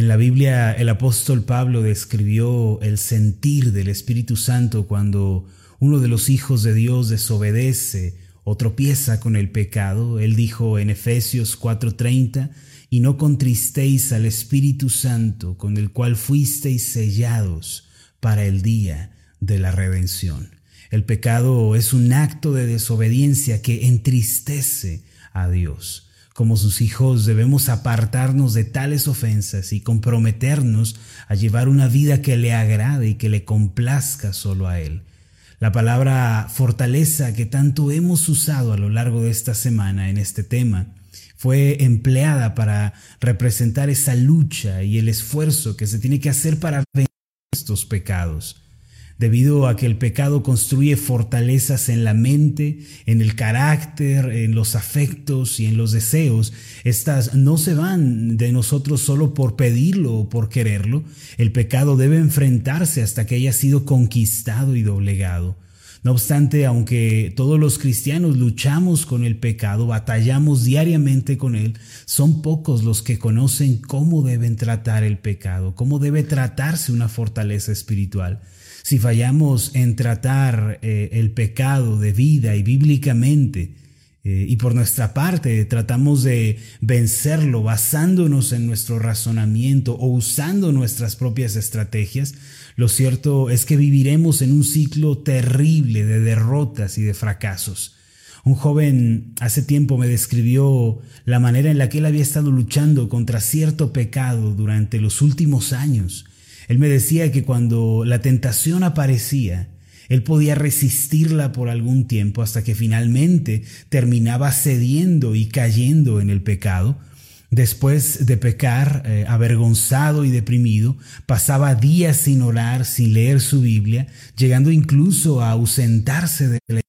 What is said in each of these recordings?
En la Biblia el apóstol Pablo describió el sentir del Espíritu Santo cuando uno de los hijos de Dios desobedece o tropieza con el pecado. Él dijo en Efesios 4:30, y no contristéis al Espíritu Santo con el cual fuisteis sellados para el día de la redención. El pecado es un acto de desobediencia que entristece a Dios. Como sus hijos debemos apartarnos de tales ofensas y comprometernos a llevar una vida que le agrade y que le complazca solo a Él. La palabra fortaleza que tanto hemos usado a lo largo de esta semana en este tema fue empleada para representar esa lucha y el esfuerzo que se tiene que hacer para vencer estos pecados debido a que el pecado construye fortalezas en la mente, en el carácter, en los afectos y en los deseos. Estas no se van de nosotros solo por pedirlo o por quererlo. El pecado debe enfrentarse hasta que haya sido conquistado y doblegado. No obstante, aunque todos los cristianos luchamos con el pecado, batallamos diariamente con él, son pocos los que conocen cómo deben tratar el pecado, cómo debe tratarse una fortaleza espiritual si fallamos en tratar eh, el pecado de vida y bíblicamente, eh, y por nuestra parte tratamos de vencerlo basándonos en nuestro razonamiento o usando nuestras propias estrategias, lo cierto es que viviremos en un ciclo terrible de derrotas y de fracasos. Un joven hace tiempo me describió la manera en la que él había estado luchando contra cierto pecado durante los últimos años él me decía que cuando la tentación aparecía, él podía resistirla por algún tiempo hasta que finalmente terminaba cediendo y cayendo en el pecado. Después de pecar, eh, avergonzado y deprimido, pasaba días sin orar, sin leer su Biblia, llegando incluso a ausentarse de la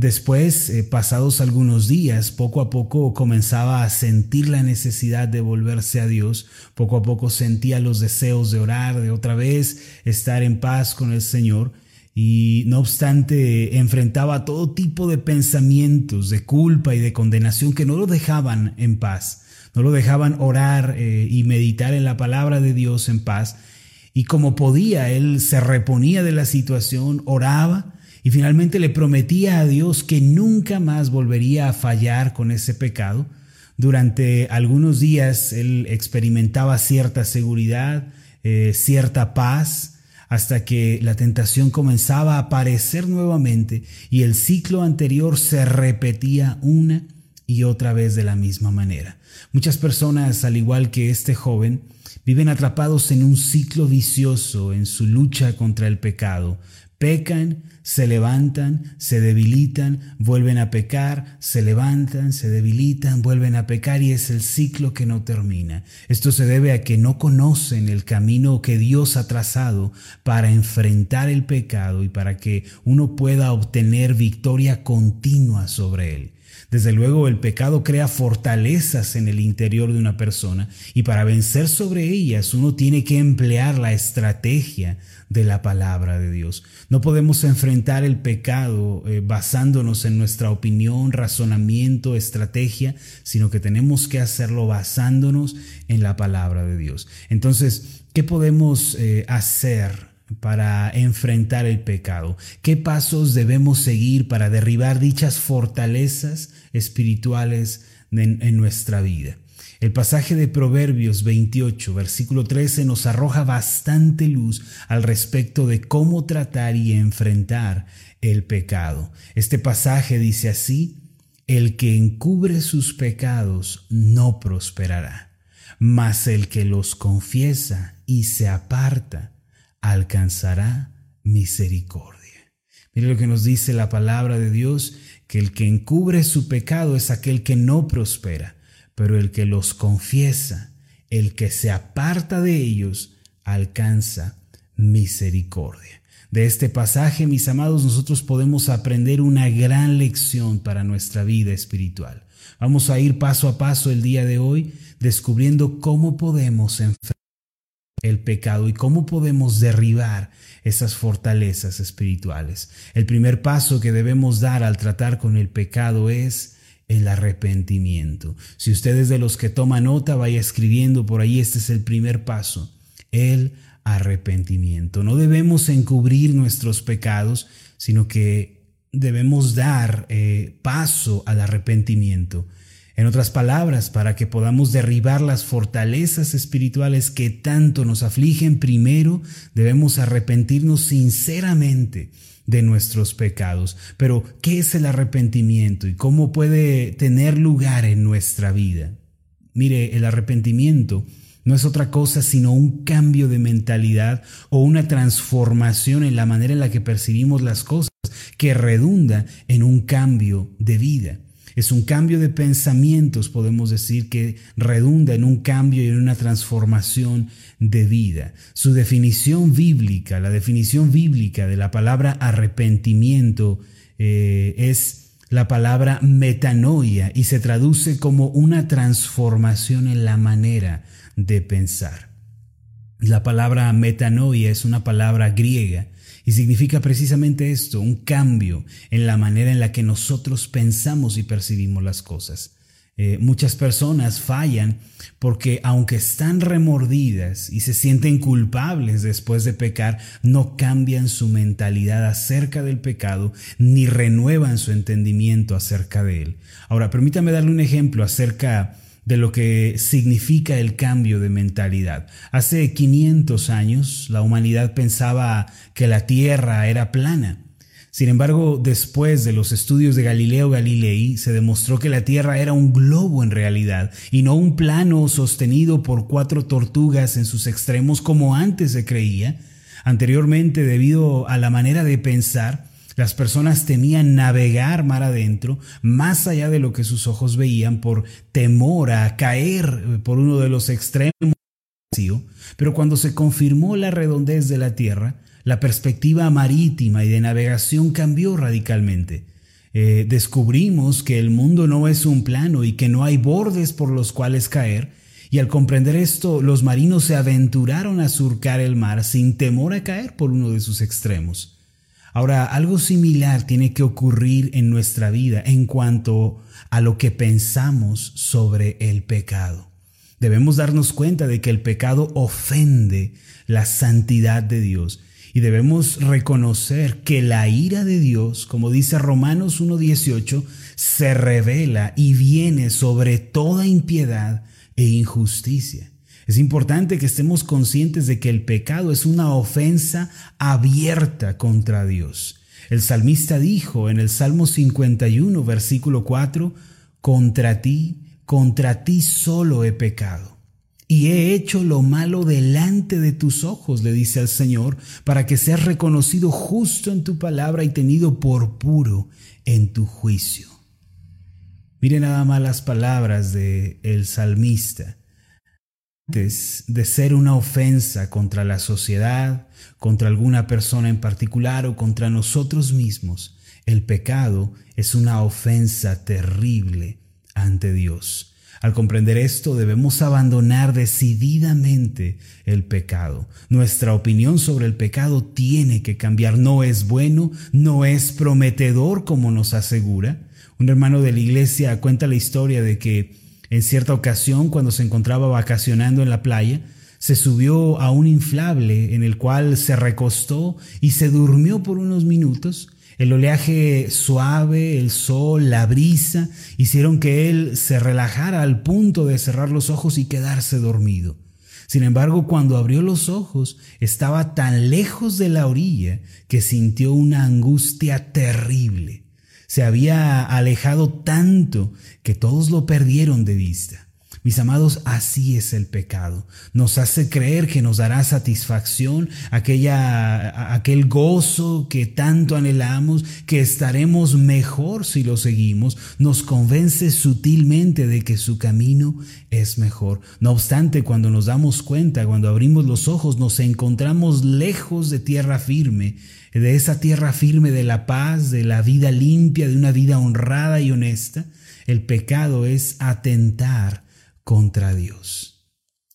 Después, eh, pasados algunos días, poco a poco comenzaba a sentir la necesidad de volverse a Dios, poco a poco sentía los deseos de orar, de otra vez estar en paz con el Señor, y no obstante enfrentaba todo tipo de pensamientos de culpa y de condenación que no lo dejaban en paz, no lo dejaban orar eh, y meditar en la palabra de Dios en paz, y como podía, él se reponía de la situación, oraba, y finalmente le prometía a Dios que nunca más volvería a fallar con ese pecado. Durante algunos días él experimentaba cierta seguridad, eh, cierta paz, hasta que la tentación comenzaba a aparecer nuevamente y el ciclo anterior se repetía una y otra vez de la misma manera. Muchas personas, al igual que este joven, viven atrapados en un ciclo vicioso en su lucha contra el pecado, pecan, se levantan, se debilitan, vuelven a pecar, se levantan, se debilitan, vuelven a pecar y es el ciclo que no termina. Esto se debe a que no conocen el camino que Dios ha trazado para enfrentar el pecado y para que uno pueda obtener victoria continua sobre él. Desde luego el pecado crea fortalezas en el interior de una persona y para vencer sobre ellas uno tiene que emplear la estrategia de la palabra de Dios. No podemos enfrentar el pecado eh, basándonos en nuestra opinión, razonamiento, estrategia, sino que tenemos que hacerlo basándonos en la palabra de Dios. Entonces, ¿qué podemos eh, hacer? Para enfrentar el pecado? ¿Qué pasos debemos seguir para derribar dichas fortalezas espirituales en, nuestra vida? El pasaje de Proverbios 28, versículo 13 nos arroja bastante luz al respecto de cómo tratar y enfrentar el pecado. Este pasaje dice así, el que encubre sus pecados no prosperará, mas el que los confiesa y se aparta alcanzará misericordia. Mire lo que nos dice la palabra de Dios, que el que encubre su pecado es aquel que no prospera, pero el que los confiesa, el que se aparta de ellos, alcanza misericordia. De este pasaje, mis amados, nosotros podemos aprender una gran lección para nuestra vida espiritual. Vamos a ir paso a paso el día de hoy descubriendo cómo podemos enfrentar el pecado y cómo podemos derribar esas fortalezas espirituales. El primer paso que debemos dar al tratar con el pecado es el arrepentimiento. Si ustedes de los que toma nota, vaya escribiendo por ahí, este es el primer paso, el arrepentimiento. No debemos encubrir nuestros pecados, sino que debemos dar eh, paso al arrepentimiento. En otras palabras, para que podamos derribar las fortalezas espirituales que tanto nos afligen, primero debemos arrepentirnos sinceramente de nuestros pecados. Pero, ¿qué es el arrepentimiento y cómo puede tener lugar en nuestra vida? Mire, el arrepentimiento no es otra cosa sino un cambio de mentalidad o una transformación en la manera en la que percibimos las cosas que redunda en un cambio de vida. Es un cambio de pensamientos, podemos decir, que redunda en un cambio y en una transformación de vida. Su definición bíblica, la definición bíblica de la palabra arrepentimiento eh, es la palabra metanoia y se traduce como una transformación en la manera de pensar. La palabra metanoia es una palabra griega y significa precisamente esto, un cambio en la manera en la que nosotros pensamos y percibimos las cosas. Eh, muchas personas fallan porque aunque están remordidas y se sienten culpables después de pecar, no cambian su mentalidad acerca del pecado ni renuevan su entendimiento acerca de él. Ahora, permítame darle un ejemplo acerca de lo que significa el cambio de mentalidad. Hace 500 años la humanidad pensaba que la Tierra era plana. Sin embargo, después de los estudios de Galileo Galilei, se demostró que la Tierra era un globo en realidad y no un plano sostenido por cuatro tortugas en sus extremos como antes se creía. Anteriormente, debido a la manera de pensar, las personas temían navegar mar adentro, más allá de lo que sus ojos veían, por temor a caer eh, por uno de los extremos. Pero cuando se confirmó la redondez de la Tierra, la perspectiva marítima y de navegación cambió radicalmente. Eh, descubrimos que el mundo no es un plano y que no hay bordes por los cuales caer, y al comprender esto, los marinos se aventuraron a surcar el mar sin temor a caer por uno de sus extremos. Ahora, algo similar tiene que ocurrir en nuestra vida en cuanto a lo que pensamos sobre el pecado. Debemos darnos cuenta de que el pecado ofende la santidad de Dios y debemos reconocer que la ira de Dios, como dice Romanos 1.18, se revela y viene sobre toda impiedad e injusticia. Es importante que estemos conscientes de que el pecado es una ofensa abierta contra Dios. El salmista dijo en el Salmo 51, versículo 4, Contra ti, contra ti solo he pecado. Y he hecho lo malo delante de tus ojos, le dice al Señor, para que seas reconocido justo en tu palabra y tenido por puro en tu juicio. Mire nada más las palabras del el salmista de ser una ofensa contra la sociedad, contra alguna persona en particular o contra nosotros mismos, el pecado es una ofensa terrible ante Dios. Al comprender esto debemos abandonar decididamente el pecado. Nuestra opinión sobre el pecado tiene que cambiar. No es bueno, no es prometedor como nos asegura. Un hermano de la iglesia cuenta la historia de que en cierta ocasión, cuando se encontraba vacacionando en la playa, se subió a un inflable en el cual se recostó y se durmió por unos minutos. El oleaje suave, el sol, la brisa hicieron que él se relajara al punto de cerrar los ojos y quedarse dormido. Sin embargo, cuando abrió los ojos, estaba tan lejos de la orilla que sintió una angustia terrible se había alejado tanto que todos lo perdieron de vista. Mis amados, así es el pecado. Nos hace creer que nos dará satisfacción, aquella, aquel gozo que tanto anhelamos, que estaremos mejor si lo seguimos. Nos convence sutilmente de que su camino es mejor. No obstante, cuando nos damos cuenta, cuando abrimos los ojos, nos encontramos lejos de tierra firme, de esa tierra firme de la paz, de la vida limpia, de una vida honrada y honesta. El pecado es atentar contra Dios.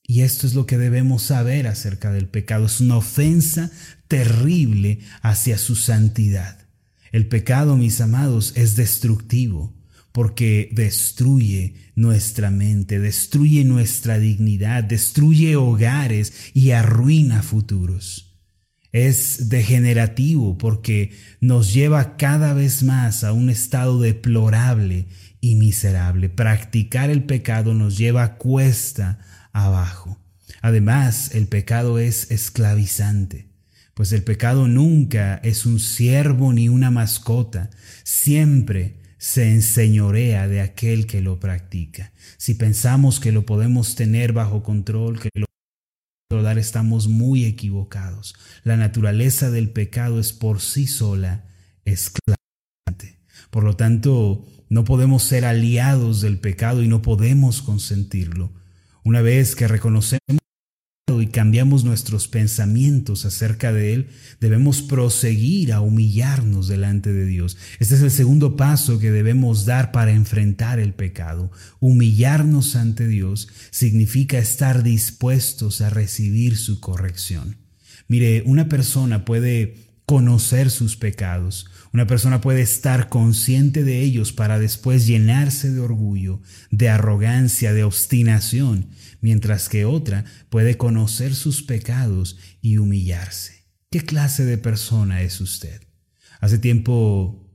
Y esto es lo que debemos saber acerca del pecado. Es una ofensa terrible hacia su santidad. El pecado, mis amados, es destructivo. porque destruye nuestra mente, destruye nuestra dignidad, destruye hogares y arruina futuros. Es degenerativo porque nos lleva cada vez más a un estado deplorable y miserable. Practicar el pecado nos lleva cuesta abajo. Además, el pecado es esclavizante, pues el pecado nunca es un siervo ni una mascota, siempre se enseñorea de aquel que lo practica. Si pensamos que lo podemos tener bajo control, que lo estamos muy equivocados. La naturaleza del pecado es por sí sola esclavante. Por lo tanto, no podemos ser aliados del pecado y no podemos consentirlo. Una vez que reconocemos y cambiamos nuestros pensamientos acerca de Él, debemos proseguir a humillarnos delante de Dios. Este es el segundo paso que debemos dar para enfrentar el pecado. Humillarnos ante Dios significa estar dispuestos a recibir su corrección. Mire, una persona puede conocer sus pecados. Una persona puede estar consciente de ellos para después llenarse de orgullo, de arrogancia, de obstinación, mientras que otra puede conocer sus pecados y humillarse. ¿Qué clase de persona es usted? Hace tiempo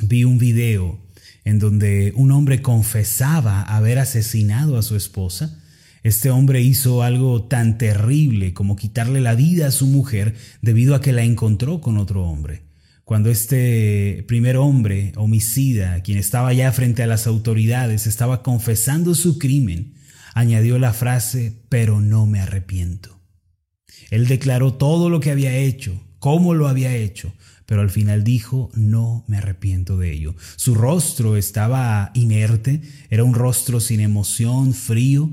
vi un video en donde un hombre confesaba haber asesinado a su esposa este hombre hizo algo tan terrible como quitarle la vida a su mujer debido a que la encontró con otro hombre. Cuando este primer hombre, homicida, quien estaba ya frente a las autoridades, estaba confesando su crimen, añadió la frase, pero no me arrepiento. Él declaró todo lo que había hecho, cómo lo había hecho, pero al final dijo, no me arrepiento de ello. Su rostro estaba inerte, era un rostro sin emoción, frío,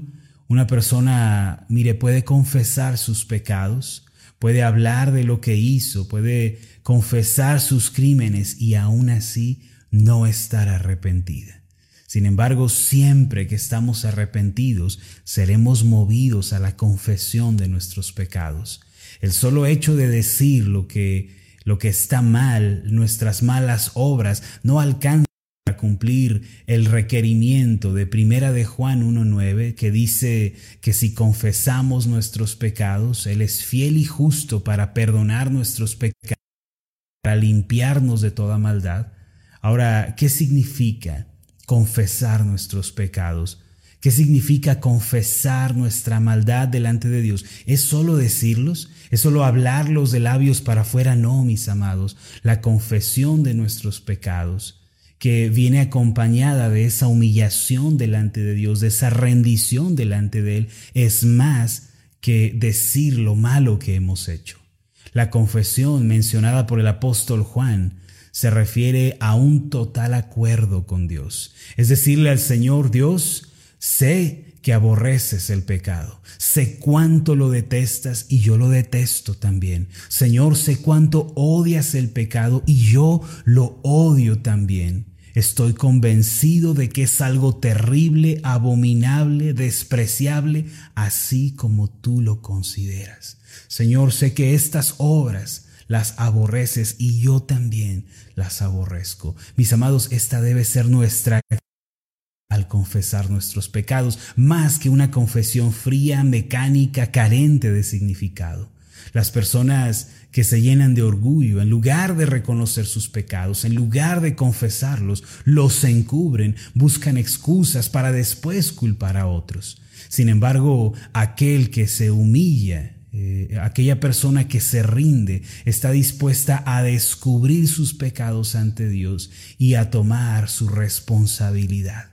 una persona, mire, puede confesar sus pecados, puede hablar de lo que hizo, puede confesar sus crímenes y aún así no estar arrepentida. Sin embargo, siempre que estamos arrepentidos, seremos movidos a la confesión de nuestros pecados. El solo hecho de decir lo que, lo que está mal, nuestras malas obras, no alcanza cumplir el requerimiento de Primera de Juan 1.9 que dice que si confesamos nuestros pecados, Él es fiel y justo para perdonar nuestros pecados, para limpiarnos de toda maldad. Ahora, ¿qué significa confesar nuestros pecados? ¿Qué significa confesar nuestra maldad delante de Dios? ¿Es solo decirlos? ¿Es solo hablarlos de labios para afuera? No, mis amados. La confesión de nuestros pecados que viene acompañada de esa humillación delante de Dios, de esa rendición delante de Él, es más que decir lo malo que hemos hecho. La confesión mencionada por el apóstol Juan se refiere a un total acuerdo con Dios. Es decirle al Señor Dios, sé que aborreces el pecado, sé cuánto lo detestas y yo lo detesto también. Señor, sé cuánto odias el pecado y yo lo odio también. Estoy convencido de que es algo terrible, abominable, despreciable, así como tú lo consideras. Señor, sé que estas obras las aborreces y yo también las aborrezco. Mis amados, esta debe ser nuestra al confesar nuestros pecados, más que una confesión fría, mecánica, carente de significado. Las personas que se llenan de orgullo, en lugar de reconocer sus pecados, en lugar de confesarlos, los encubren, buscan excusas para después culpar a otros. Sin embargo, aquel que se humilla, eh, aquella persona que se rinde, está dispuesta a descubrir sus pecados ante Dios y a tomar su responsabilidad.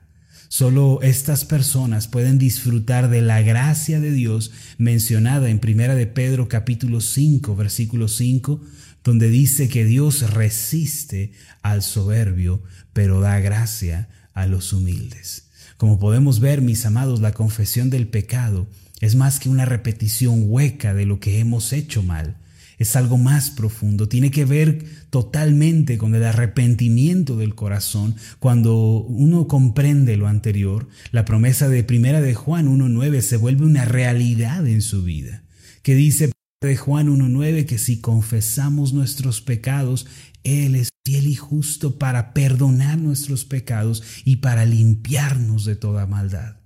Solo estas personas pueden disfrutar de la gracia de Dios mencionada en Primera de Pedro capítulo 5 versículo 5, donde dice que Dios resiste al soberbio, pero da gracia a los humildes. Como podemos ver, mis amados, la confesión del pecado es más que una repetición hueca de lo que hemos hecho mal es algo más profundo, tiene que ver totalmente con el arrepentimiento del corazón. Cuando uno comprende lo anterior, la promesa de primera de Juan 1.9 se vuelve una realidad en su vida, que dice de Juan 1.9 que si confesamos nuestros pecados, Él es fiel y justo para perdonar nuestros pecados y para limpiarnos de toda maldad.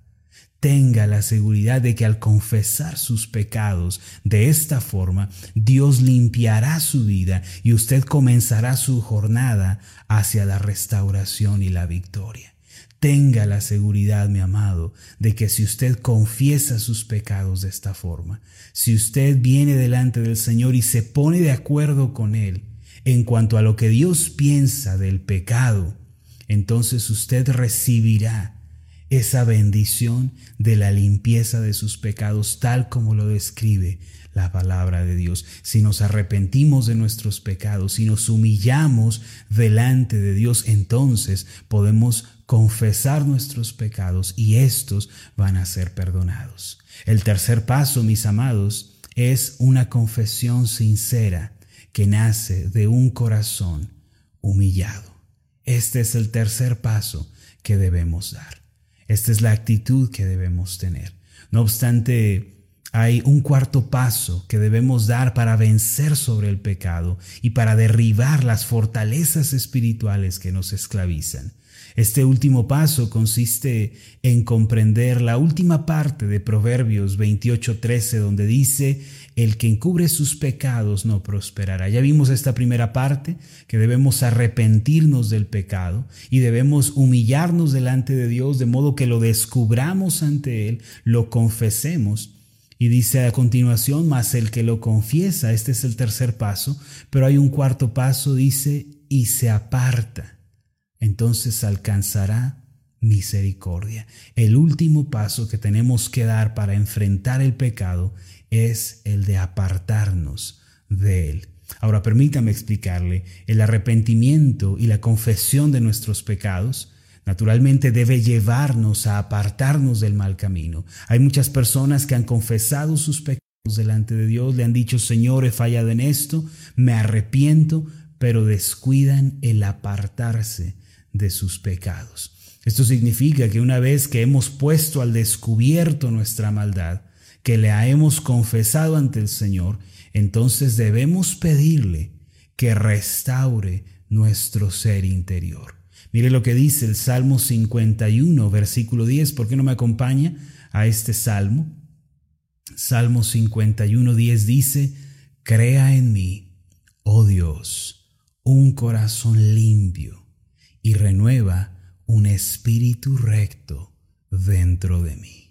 Tenga la seguridad de que al confesar sus pecados de esta forma, Dios limpiará su vida y usted comenzará su jornada hacia la restauración y la victoria. Tenga la seguridad, mi amado, de que si usted confiesa sus pecados de esta forma, si usted viene delante del Señor y se pone de acuerdo con Él en cuanto a lo que Dios piensa del pecado, entonces usted recibirá esa bendición de la limpieza de sus pecados tal como lo describe la palabra de Dios. Si nos arrepentimos de nuestros pecados, si nos humillamos delante de Dios, entonces podemos confesar nuestros pecados y estos van a ser perdonados. El tercer paso, mis amados, es una confesión sincera que nace de un corazón humillado. Este es el tercer paso que debemos dar. Esta es la actitud que debemos tener. No obstante, hay un cuarto paso que debemos dar para vencer sobre el pecado y para derribar las fortalezas espirituales que nos esclavizan. Este último paso consiste en comprender la última parte de Proverbios 28:13 donde dice, el que encubre sus pecados no prosperará. Ya vimos esta primera parte, que debemos arrepentirnos del pecado y debemos humillarnos delante de Dios de modo que lo descubramos ante Él, lo confesemos. Y dice a continuación, más el que lo confiesa, este es el tercer paso, pero hay un cuarto paso, dice, y se aparta entonces alcanzará misericordia. El último paso que tenemos que dar para enfrentar el pecado es el de apartarnos de él. Ahora permítame explicarle, el arrepentimiento y la confesión de nuestros pecados naturalmente debe llevarnos a apartarnos del mal camino. Hay muchas personas que han confesado sus pecados delante de Dios, le han dicho, Señor, he fallado en esto, me arrepiento, pero descuidan el apartarse de sus pecados. Esto significa que una vez que hemos puesto al descubierto nuestra maldad, que la hemos confesado ante el Señor, entonces debemos pedirle que restaure nuestro ser interior. Mire lo que dice el Salmo 51, versículo 10. ¿Por qué no me acompaña a este salmo? Salmo 51, 10 dice, Crea en mí, oh Dios, un corazón limpio y renueva un espíritu recto dentro de mí.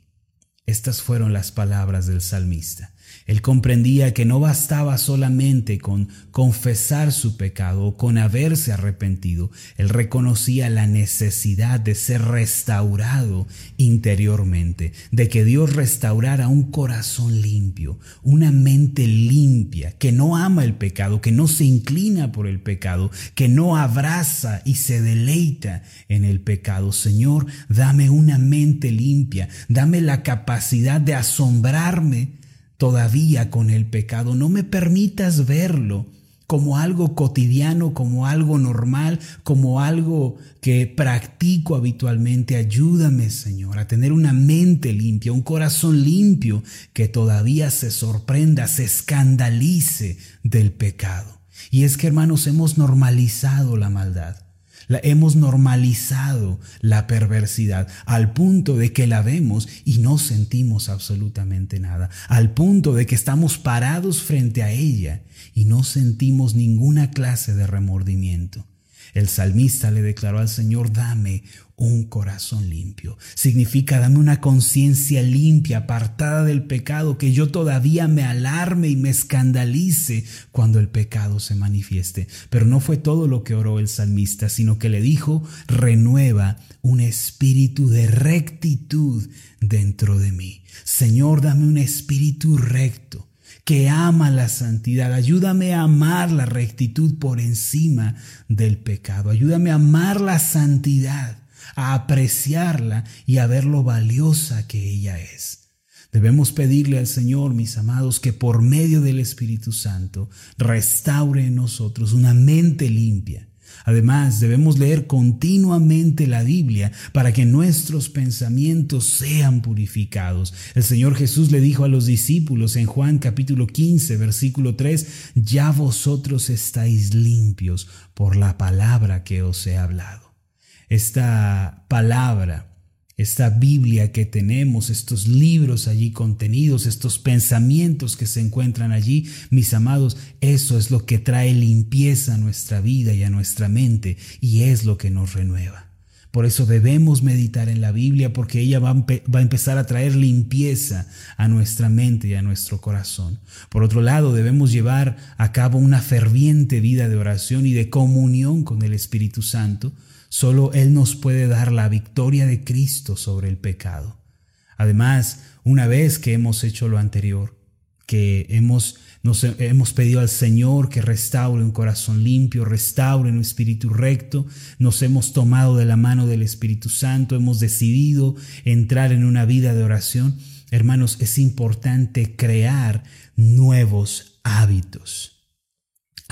Estas fueron las palabras del salmista. Él comprendía que no bastaba solamente con confesar su pecado o con haberse arrepentido. Él reconocía la necesidad de ser restaurado interiormente, de que Dios restaurara un corazón limpio, una mente limpia, que no ama el pecado, que no se inclina por el pecado, que no abraza y se deleita en el pecado. Señor, dame una mente limpia, dame la capacidad de asombrarme todavía con el pecado. No me permitas verlo como algo cotidiano, como algo normal, como algo que practico habitualmente. Ayúdame, Señor, a tener una mente limpia, un corazón limpio que todavía se sorprenda, se escandalice del pecado. Y es que, hermanos, hemos normalizado la maldad hemos normalizado la perversidad al punto de que la vemos y no sentimos absolutamente nada, al punto de que estamos parados frente a ella y no sentimos ninguna clase de remordimiento. El salmista le declaró al Señor, dame un corazón limpio. Significa, dame una conciencia limpia, apartada del pecado, que yo todavía me alarme y me escandalice cuando el pecado se manifieste. Pero no fue todo lo que oró el salmista, sino que le dijo, renueva un espíritu de rectitud dentro de mí. Señor, dame un espíritu recto que ama la santidad. Ayúdame a amar la rectitud por encima del pecado. Ayúdame a amar la santidad, a apreciarla y a ver lo valiosa que ella es. Debemos pedirle al Señor, mis amados, que por medio del Espíritu Santo restaure en nosotros una mente limpia, Además, debemos leer continuamente la Biblia para que nuestros pensamientos sean purificados. El Señor Jesús le dijo a los discípulos en Juan capítulo 15, versículo 3, ya vosotros estáis limpios por la palabra que os he hablado. Esta palabra esta Biblia que tenemos, estos libros allí contenidos, estos pensamientos que se encuentran allí, mis amados, eso es lo que trae limpieza a nuestra vida y a nuestra mente y es lo que nos renueva. Por eso debemos meditar en la Biblia porque ella va a, empezar a traer limpieza a nuestra mente y a nuestro corazón. Por otro lado, debemos llevar a cabo una ferviente vida de oración y de comunión con el Espíritu Santo Solo Él nos puede dar la victoria de Cristo sobre el pecado. Además, una vez que hemos hecho lo anterior, que hemos, hemos pedido al Señor que restaure un corazón limpio, restaure un espíritu recto, nos hemos tomado de la mano del Espíritu Santo, hemos decidido entrar en una vida de oración, hermanos, es importante crear nuevos hábitos.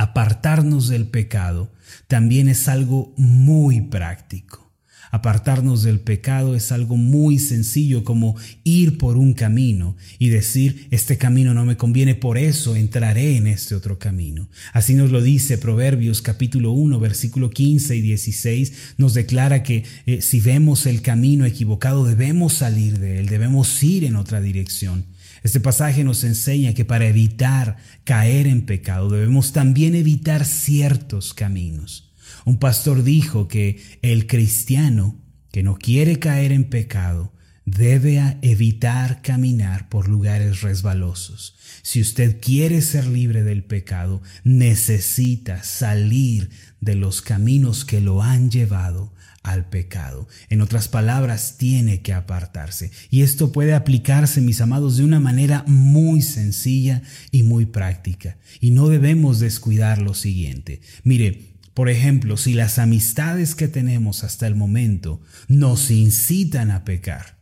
Apartarnos del pecado también es algo muy práctico. Apartarnos del pecado es algo muy sencillo como ir por un camino y decir, este camino no me conviene, por eso entraré en este otro camino. Así nos lo dice Proverbios capítulo 1, versículo 15 y 16, nos declara que eh, si vemos el camino equivocado debemos salir de él, debemos ir en otra dirección. Este pasaje nos enseña que para evitar caer en pecado debemos también evitar ciertos caminos. Un pastor dijo que el cristiano que no quiere caer en pecado debe evitar caminar por lugares resbalosos. Si usted quiere ser libre del pecado, necesita salir de los caminos que lo han llevado al pecado. En otras palabras, tiene que apartarse. Y esto puede aplicarse, mis amados, de una manera muy sencilla y muy práctica. Y no debemos descuidar lo siguiente. Mire, por ejemplo, si las amistades que tenemos hasta el momento nos incitan a pecar,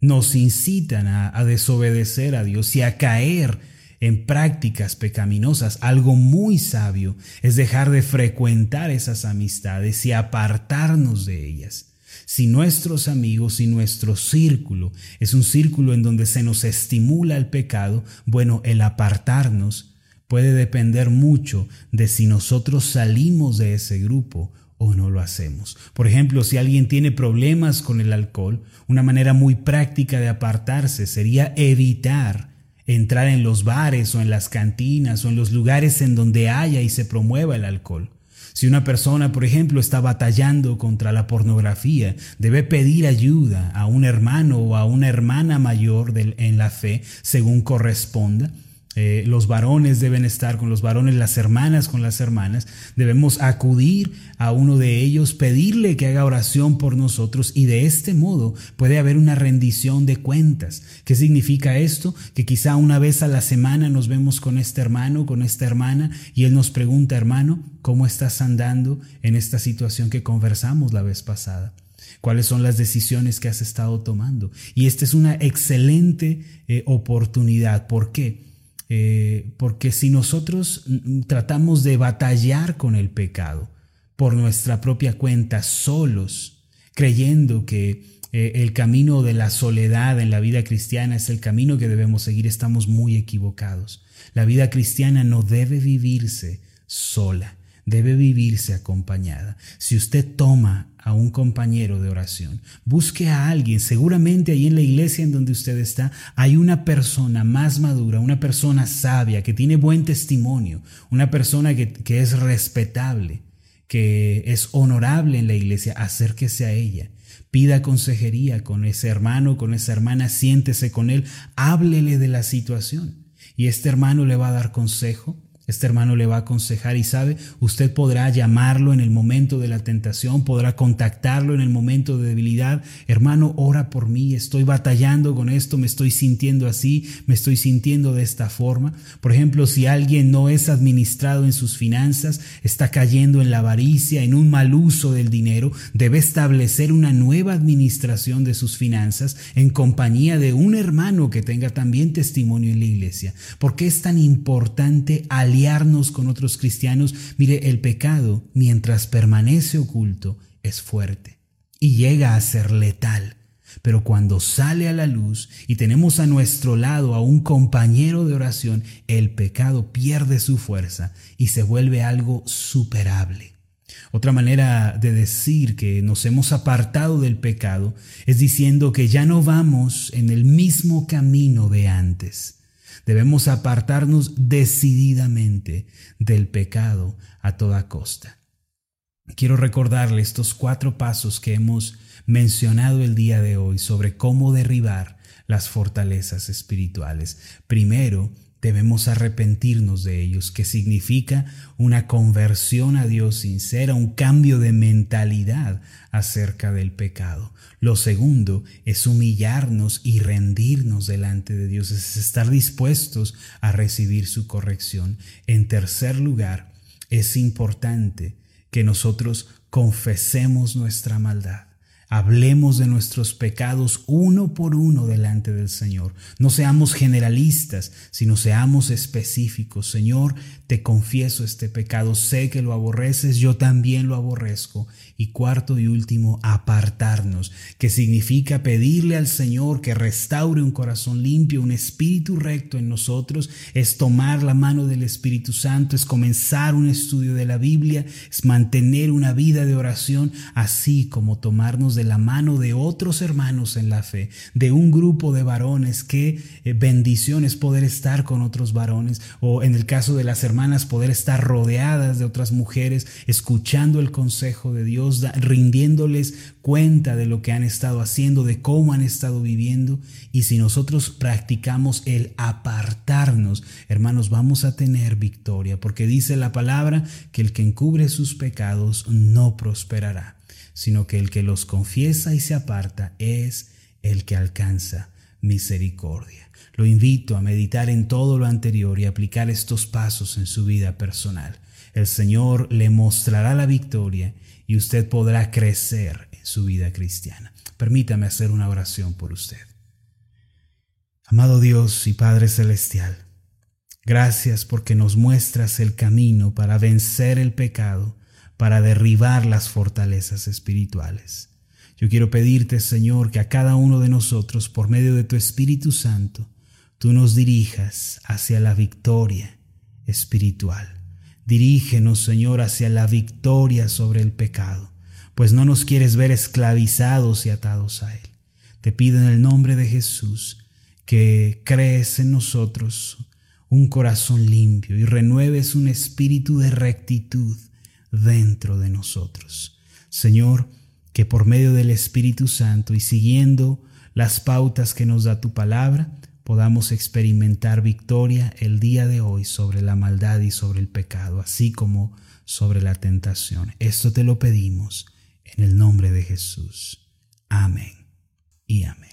nos incitan a, a desobedecer a Dios y a caer en prácticas pecaminosas, algo muy sabio es dejar de frecuentar esas amistades y apartarnos de ellas. Si nuestros amigos y nuestro círculo es un círculo en donde se nos estimula el pecado, bueno, el apartarnos puede depender mucho de si nosotros salimos de ese grupo o no lo hacemos. Por ejemplo, si alguien tiene problemas con el alcohol, una manera muy práctica de apartarse sería evitar entrar en los bares o en las cantinas o en los lugares en donde haya y se promueva el alcohol. Si una persona, por ejemplo, está batallando contra la pornografía, debe pedir ayuda a un hermano o a una hermana mayor en la fe, según corresponda, eh, los varones deben estar con los varones, las hermanas con las hermanas. Debemos acudir a uno de ellos, pedirle que haga oración por nosotros y de este modo puede haber una rendición de cuentas. ¿Qué significa esto? Que quizá una vez a la semana nos vemos con este hermano, con esta hermana y él nos pregunta, hermano, ¿cómo estás andando en esta situación que conversamos la vez pasada? cuáles son las decisiones que has estado tomando. Y esta es una excelente eh, oportunidad. ¿Por qué? Eh, porque si nosotros tratamos de batallar con el pecado por nuestra propia cuenta, solos, creyendo que eh, el camino de la soledad en la vida cristiana es el camino que debemos seguir, estamos muy equivocados. La vida cristiana no debe vivirse sola, debe vivirse acompañada. Si usted toma a un compañero de oración. Busque a alguien. Seguramente ahí en la iglesia en donde usted está hay una persona más madura, una persona sabia, que tiene buen testimonio, una persona que, es respetable, que es honorable en la iglesia. Acérquese a ella. Pida consejería con ese hermano, con esa hermana, siéntese con él, háblele de la situación. Y este hermano le va a dar consejo, este hermano le va a aconsejar y sabe, usted podrá llamarlo en el momento de la tentación, podrá contactarlo en el momento de debilidad. Hermano, ora por mí, estoy batallando con esto, me estoy sintiendo así, me estoy sintiendo de esta forma. Por ejemplo, si alguien no es administrado en sus finanzas, está cayendo en la avaricia, en un mal uso del dinero, debe establecer una nueva administración de sus finanzas en compañía de un hermano que tenga también testimonio en la iglesia. ¿Por qué es tan importante aliar con otros cristianos. Mire, el pecado, mientras permanece oculto, es fuerte y llega a ser letal. Pero cuando sale a la luz y tenemos a nuestro lado a un compañero de oración, el pecado pierde su fuerza y se vuelve algo superable. Otra manera de decir que nos hemos apartado del pecado es diciendo que ya no vamos en el mismo camino de antes. Debemos apartarnos decididamente del pecado a toda costa. Quiero recordarle estos cuatro pasos que hemos mencionado el día de hoy sobre cómo derribar las fortalezas espirituales. Primero, debemos arrepentirnos de ellos, que significa una conversión a Dios sincera, un cambio de mentalidad acerca del pecado. Lo segundo es humillarnos y rendirnos delante de Dios, es estar dispuestos a recibir su corrección. En tercer lugar, es importante que nosotros confesemos nuestra maldad. Hablemos de nuestros pecados uno por uno delante del Señor. No seamos generalistas, sino seamos específicos. Señor, te confieso este pecado, sé que lo aborreces, yo también lo aborrezco. Y cuarto y último, apartarnos, que significa pedirle al Señor que restaure un corazón limpio, un espíritu recto en nosotros, es tomar la mano del Espíritu Santo, es comenzar un estudio de la Biblia, es mantener una vida de oración, así como tomarnos de la mano de otros hermanos en la fe, de un grupo de varones, qué eh, bendición es poder estar con otros varones, o en el caso de las hermanas, poder estar rodeadas de otras mujeres, escuchando el consejo de Rindiéndoles cuenta de lo que han estado haciendo, de cómo han estado viviendo. Y si nosotros practicamos el apartarnos, hermanos, vamos a tener victoria, porque dice la palabra que el que encubre sus pecados no prosperará sino que el que los confiesa y se aparta es el que alcanza misericordia. Lo invito a meditar en todo lo anterior y aplicar estos pasos en su vida personal. El Señor le mostrará la victoria y usted podrá crecer en su vida cristiana. Permítame hacer una oración por usted. Amado Dios y Padre Celestial, gracias porque nos muestras el camino para vencer el pecado para derribar las fortalezas espirituales. Yo quiero pedirte, Señor, que a cada uno de nosotros, por medio de tu Espíritu Santo, tú nos dirijas hacia la victoria espiritual. Dirígenos, Señor, hacia la victoria sobre el pecado, pues no nos quieres ver esclavizados y atados a Él. Te pido en el nombre de Jesús que crees en nosotros un corazón limpio y renueves un espíritu de rectitud dentro de nosotros. Señor, que por medio del Espíritu Santo y siguiendo las pautas que nos da tu palabra, podamos experimentar victoria el día de hoy sobre la maldad y sobre el pecado, así como sobre la tentación. Esto te lo pedimos en el nombre de Jesús. Amén y amén.